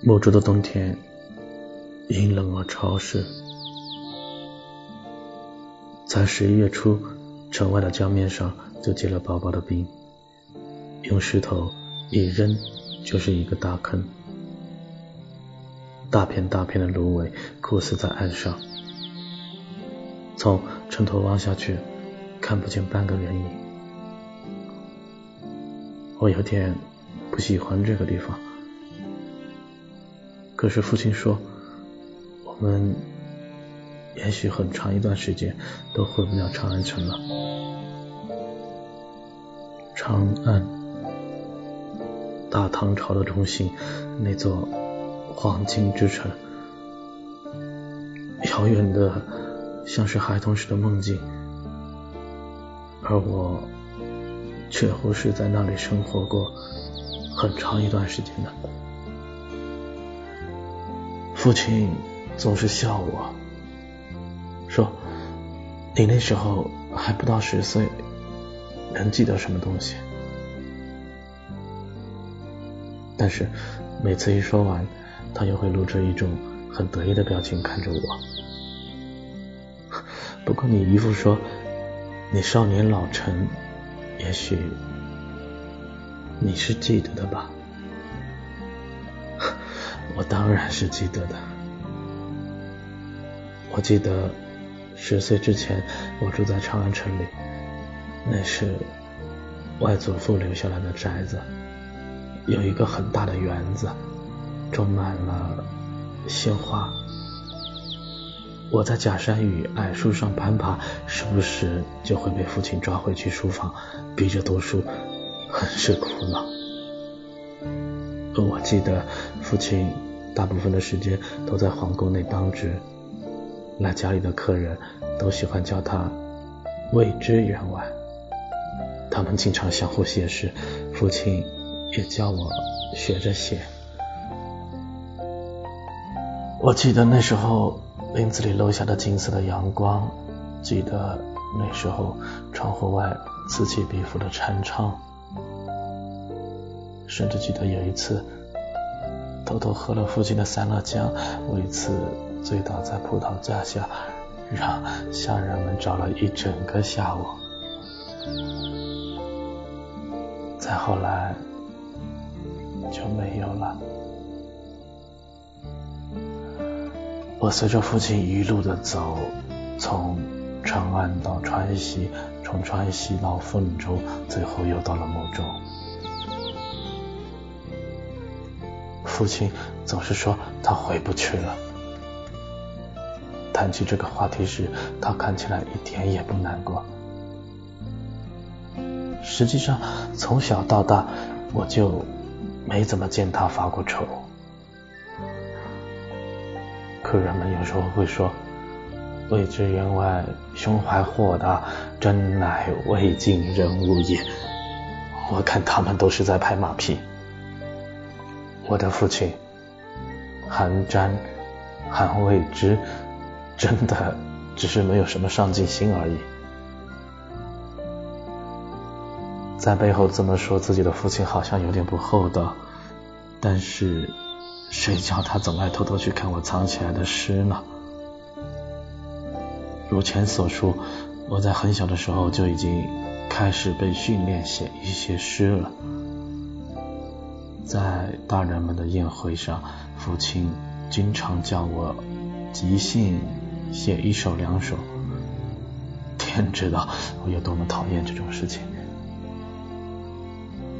某州的冬天阴冷而潮湿，在十一月初，城外的江面上就结了薄薄的冰，用石头一扔就是一个大坑，大片大片的芦苇枯死在岸上，从城头望下去，看不见半个人影。我有点不喜欢这个地方。可是父亲说，我们也许很长一段时间都回不了长安城了。长安，大唐朝的中心，那座黄金之城，遥远的像是孩童时的梦境，而我却乎是在那里生活过很长一段时间的。父亲总是笑我，说：“你那时候还不到十岁，能记得什么东西？”但是每次一说完，他又会露出一种很得意的表情看着我。不过你姨父说，你少年老成，也许你是记得的吧。我当然是记得的。我记得十岁之前，我住在长安城里，那是外祖父留下来的宅子，有一个很大的园子，种满了鲜花。我在假山与矮树上攀爬，时不时就会被父亲抓回去书房，逼着读书，很是苦恼。我记得父亲。大部分的时间都在皇宫内当值，来家里的客人都喜欢叫他未知员外。他们经常相互写诗，父亲也教我学着写。我记得那时候林子里漏下的金色的阳光，记得那时候窗户外此起彼伏的蝉唱，甚至记得有一次。偷偷喝了父亲的三乐浆，为此醉倒在葡萄架下，让下人们找了一整个下午。再后来就没有了。我随着父亲一路的走，从长安到川西，从川西到凤州，最后又到了牟州。父亲总是说他回不去了。谈起这个话题时，他看起来一点也不难过。实际上，从小到大，我就没怎么见他发过愁。客人们有时候会说：“未知员外胸怀豁达，真乃未尽人物也。”我看他们都是在拍马屁。我的父亲韩瞻、韩未之，真的只是没有什么上进心而已。在背后这么说自己的父亲，好像有点不厚道。但是谁叫他总爱偷偷去看我藏起来的诗呢？如前所述，我在很小的时候就已经开始被训练写一些诗了。在大人们的宴会上，父亲经常叫我即兴写一首两首。天知道我有多么讨厌这种事情，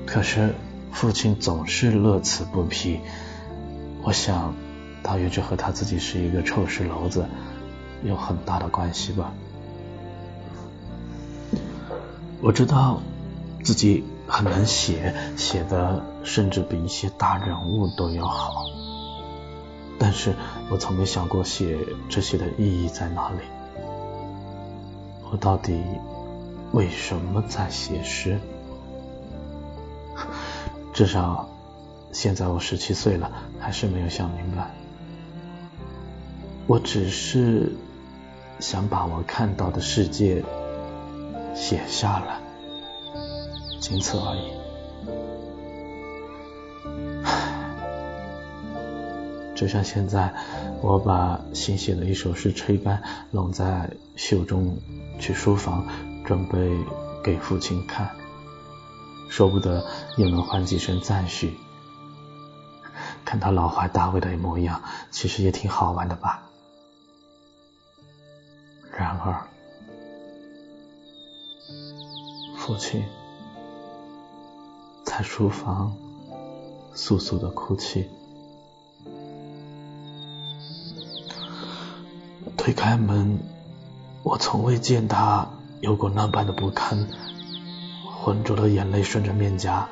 可是父亲总是乐此不疲。我想，大约这和他自己是一个臭石篓子有很大的关系吧。我知道自己。很能写，写的甚至比一些大人物都要好。但是我从没想过写这些的意义在哪里。我到底为什么在写诗？至少现在我十七岁了，还是没有想明白。我只是想把我看到的世界写下来。仅此而已。就像现在，我把新写的一首诗吹干，拢在袖中，去书房准备给父亲看，说不得又能换几声赞许。看他老怀大慰的模样，其实也挺好玩的吧。然而，父亲在书房簌簌的哭泣。推开门，我从未见他有过那般的不堪，浑浊的眼泪顺着面颊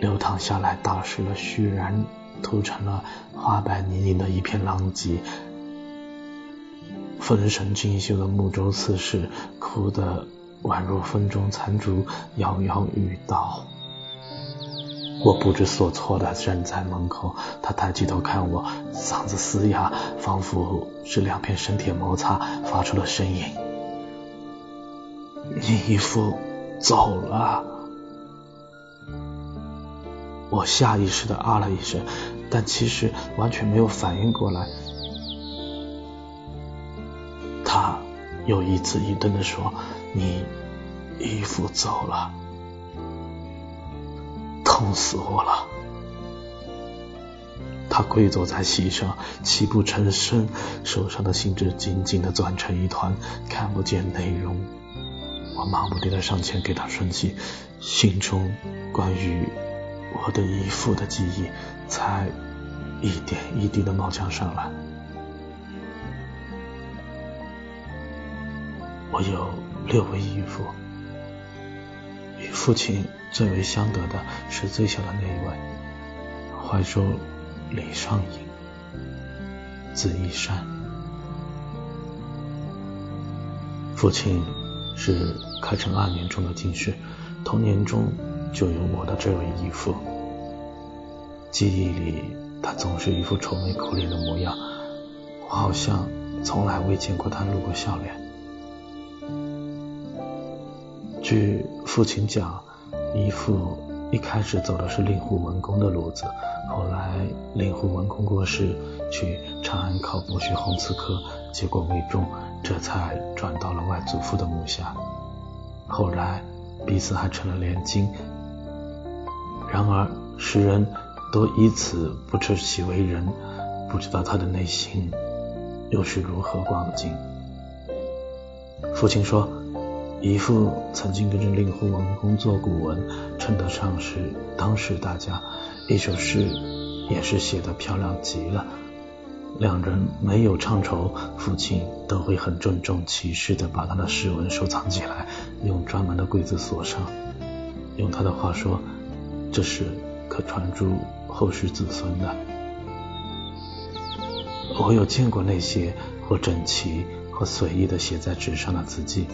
流淌下来，打湿了虚然，涂成了花白泥泞的一片狼藉。丰神俊秀的目中刺士，哭得宛若风中残烛，摇摇欲倒。我不知所措的站在门口，他抬起头看我，嗓子嘶哑，仿佛是两片生铁摩擦发出了声音。你姨父走了。我下意识的啊了一声，但其实完全没有反应过来。他又一字一顿的说：“你姨父走了。”痛死我了！他跪坐在席上，泣不成声，手上的信纸紧紧的攥成一团，看不见内容。我忙不迭的上前给他顺气，心中关于我的姨父的记忆才一点一滴的冒将上来。我有六位姨父。与父亲最为相得的是最小的那一位，怀州李尚隐，字一山。父亲是开成二年中的进士，童年中就有我的这位义父。记忆里，他总是一副愁眉苦脸的模样，我好像从来未见过他露过笑脸。据父亲讲，姨父一开始走的是令狐文公的路子，后来令狐文公过世，去长安考博学红词科，结果未中，这才转到了外祖父的门下。后来彼此还成了连襟。然而世人都以此不知其为人，不知道他的内心又是如何光景。父亲说。姨父曾经跟着令狐王工作古文，称得上是当时大家。一首诗也是写得漂亮极了。两人没有唱酬，父亲都会很郑重其事地把他的诗文收藏起来，用专门的柜子锁上。用他的话说，这是可传诸后世子孙的。我有见过那些或整齐或随意地写在纸上的字迹。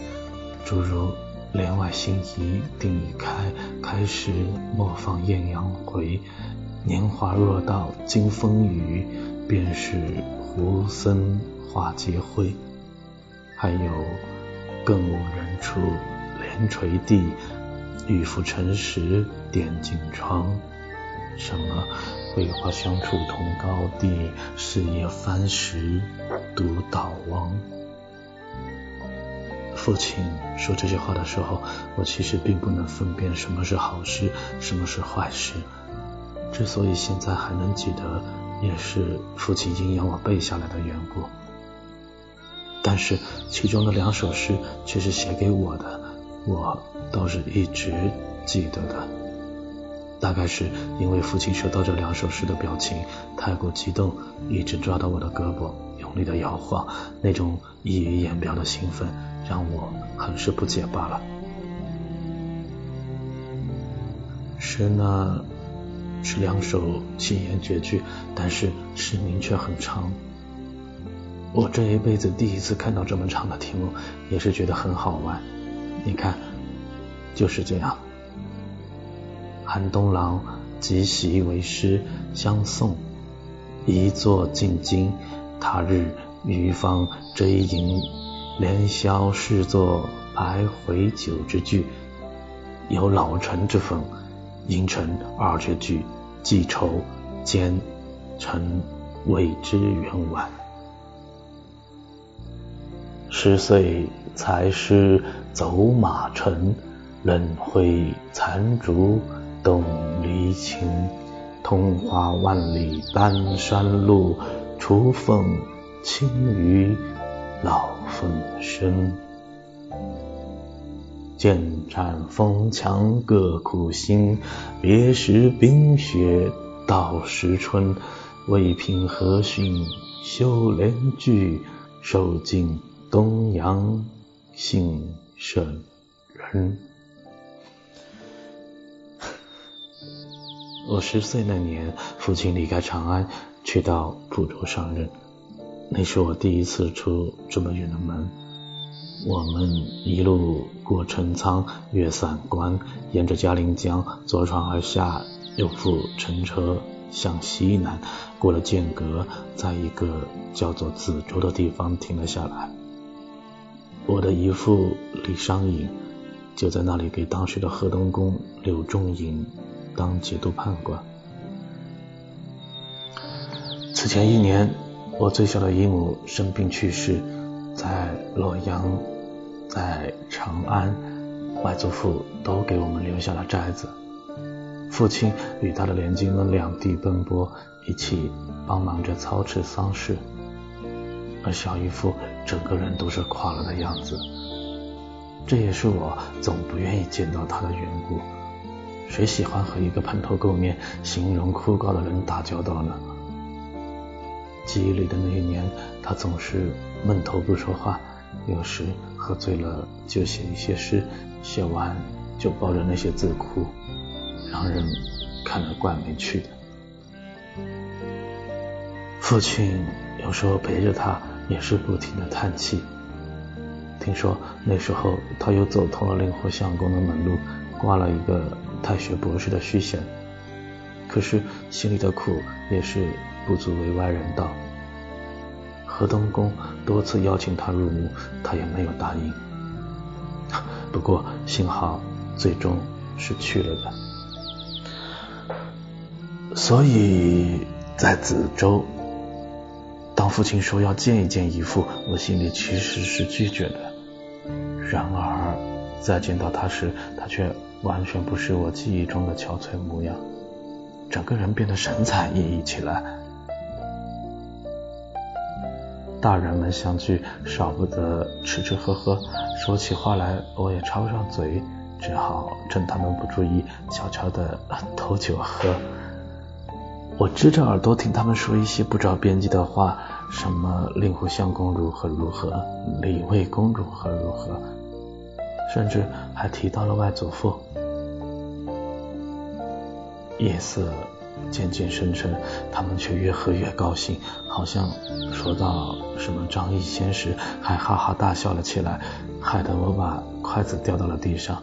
诸如“帘外新移定已开，开时莫放艳阳回。年华若到经风雨，便是胡僧花皆灰。”还有“更无人处帘垂地，玉浮沉石点镜窗。”什么“桂花香处同高地，四叶翻石独倒翁。”父亲说这些话的时候，我其实并不能分辨什么是好事，什么是坏事。之所以现在还能记得，也是父亲阴阳我背下来的缘故。但是其中的两首诗却是写给我的，我倒是一直记得的。大概是因为父亲收到这两首诗的表情太过激动，一直抓到我的胳膊，用力的摇晃，那种溢于言表的兴奋。让我很是不解罢了。诗呢是两首七言绝句，但是诗名却很长。我这一辈子第一次看到这么长的题目，也是觉得很好玩。你看，就是这样。寒冬郎即习为诗相送，一作进京，他日余方追吟。连宵视作徘回酒之句，有老臣之风。阴沉二绝句，既愁兼臣未知远晚。十岁才识走马尘，冷会残烛动离情。桐花万里丹山路，雏凤清于老凤声。剑斩风墙各苦心，别时冰雪到时春。未平何逊修炼具，受尽东阳幸圣人。我十岁那年，父亲离开长安，去到蒲州上任。那是我第一次出这么远的门。我们一路过陈仓，越散关，沿着嘉陵江坐船而下，又赴乘车向西南，过了剑阁，在一个叫做梓州的地方停了下来。我的姨父李商隐就在那里给当时的河东公柳仲颖当节度判官。此前一年，我最小的姨母生病去世，在洛阳，在长安，外祖父都给我们留下了寨子。父亲与他的连襟们两地奔波，一起帮忙着操持丧事，而小姨父整个人都是垮了的样子。这也是我总不愿意见到他的缘故。谁喜欢和一个蓬头垢面、形容枯槁的人打交道呢？记忆里的那一年，他总是闷头不说话，有时喝醉了就写一些诗，写完就抱着那些字哭，让人看了怪没趣的。父亲有时候陪着他，也是不停的叹气。听说那时候他又走通了令狐相公的门路，挂了一个。太学博士的虚衔，可是心里的苦也是不足为外人道。河东公多次邀请他入墓，他也没有答应。不过幸好最终是去了的。所以在梓州，当父亲说要见一见姨父，我心里其实是拒绝的。然而在见到他时，他却。完全不是我记忆中的憔悴模样，整个人变得神采奕奕起来。大人们相聚，少不得吃吃喝喝，说起话来我也插不上嘴，只好趁他们不注意，悄悄的偷酒喝。我支着耳朵听他们说一些不着边际的话，什么令狐相公如何如何，李卫公如何如何。甚至还提到了外祖父。夜色渐渐深沉，他们却越喝越高兴，好像说到什么张艺兴时，还哈哈大笑了起来，害得我把筷子掉到了地上。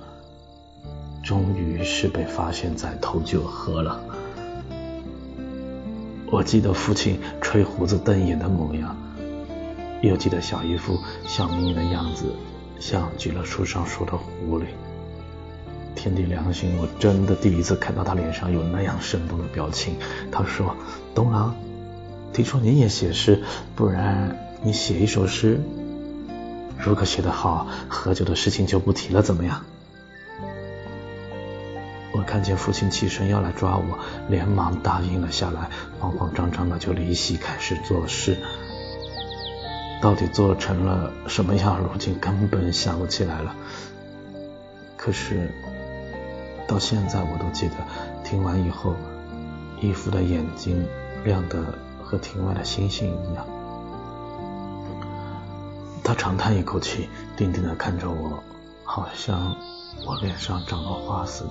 终于是被发现在偷酒喝了。我记得父亲吹胡子瞪眼的模样，又记得小姨夫笑眯眯的样子。像极了书上说的狐狸。天地良心，我真的第一次看到他脸上有那样生动的表情。他说：“东郎，听说你也写诗，不然你写一首诗。如果写得好，喝酒的事情就不提了，怎么样？”我看见父亲起身要来抓我，连忙答应了下来，慌慌张张的就离席开始作诗。到底做成了什么样？如今根本想不起来了。可是到现在我都记得，听完以后，义父的眼睛亮得和庭外的星星一样。他长叹一口气，定定的看着我，好像我脸上长了花似的。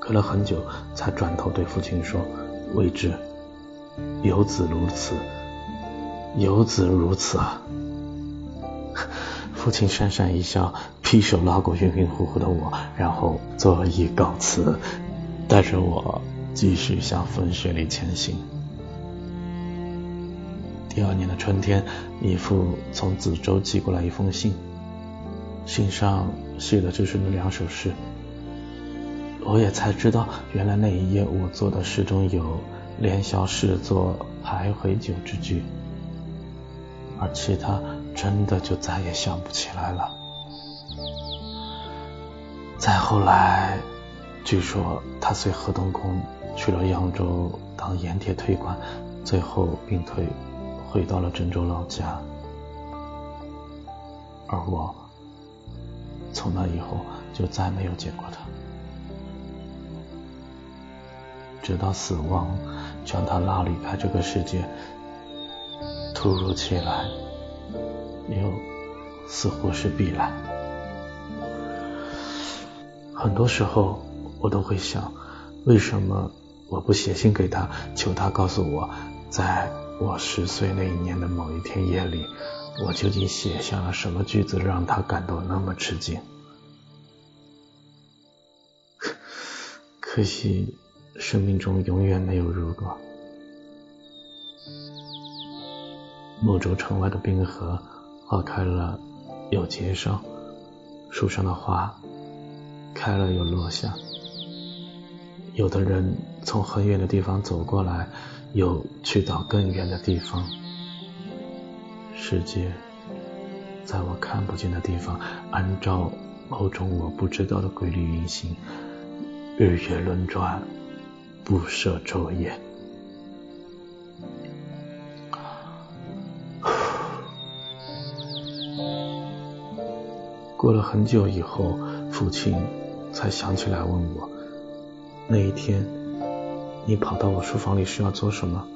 隔了很久，才转头对父亲说：“未知，有子如此。”有子如此啊！父亲讪讪一笑，劈手拉过晕晕乎乎的我，然后作揖告辞，带着我继续向风雪里前行。第二年的春天，姨父从梓州寄过来一封信，信上写的就是那两首诗。我也才知道，原来那一夜我做的诗中有连消视作徘徊酒之句，而其他真的就再也想不起来了。再后来，据说他随何东公去了扬州当盐铁推官，最后病退，回到了郑州老家。而我从那以后就再没有见过他，直到死亡将他拉离开这个世界，突如其来，又似乎是必然。很多时候我都会想，为什么我不写信给他，求他告诉我，在我十岁那一年的某一天夜里。我究竟写下了什么句子，让他感到那么吃惊？可惜，生命中永远没有如果。莫州城外的冰河花开了又结上，树上的花开了又落下。有的人从很远的地方走过来，又去到更远的地方。世界在我看不见的地方，按照某种我不知道的规律运行，日月轮转，不舍昼夜。过了很久以后，父亲才想起来问我：“那一天，你跑到我书房里是要做什么？”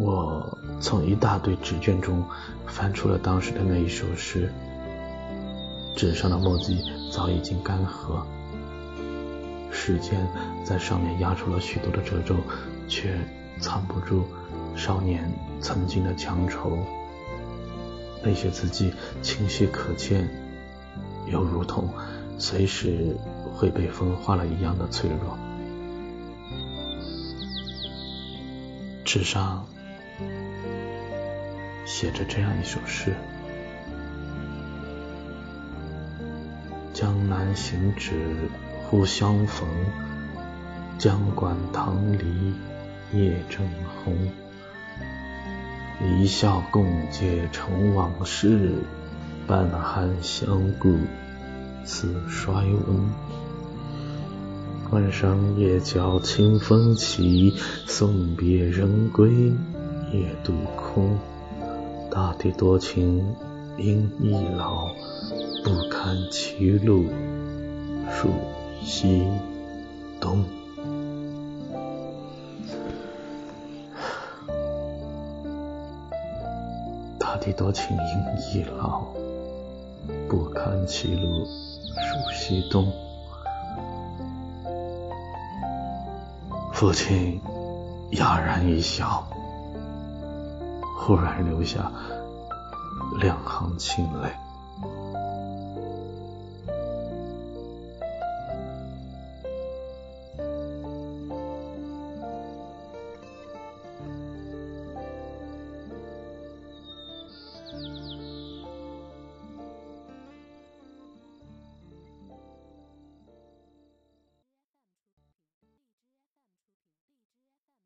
我从一大堆纸卷中翻出了当时的那一首诗，纸上的墨迹早已经干涸，时间在上面压出了许多的褶皱，却藏不住少年曾经的强愁。那些字迹清晰可见，又如同随时会被风化了一样的脆弱。纸上。写着这样一首诗：江南行止忽相逢，江馆棠梨叶正红。一笑共结成往事，半寒相顾似衰翁。关上夜角清风起，送别人归夜渡空。大地多情应易老，不堪歧路数西东。大地多情应易老，不堪歧路数西东。父亲哑然一笑。忽然流下两行清泪。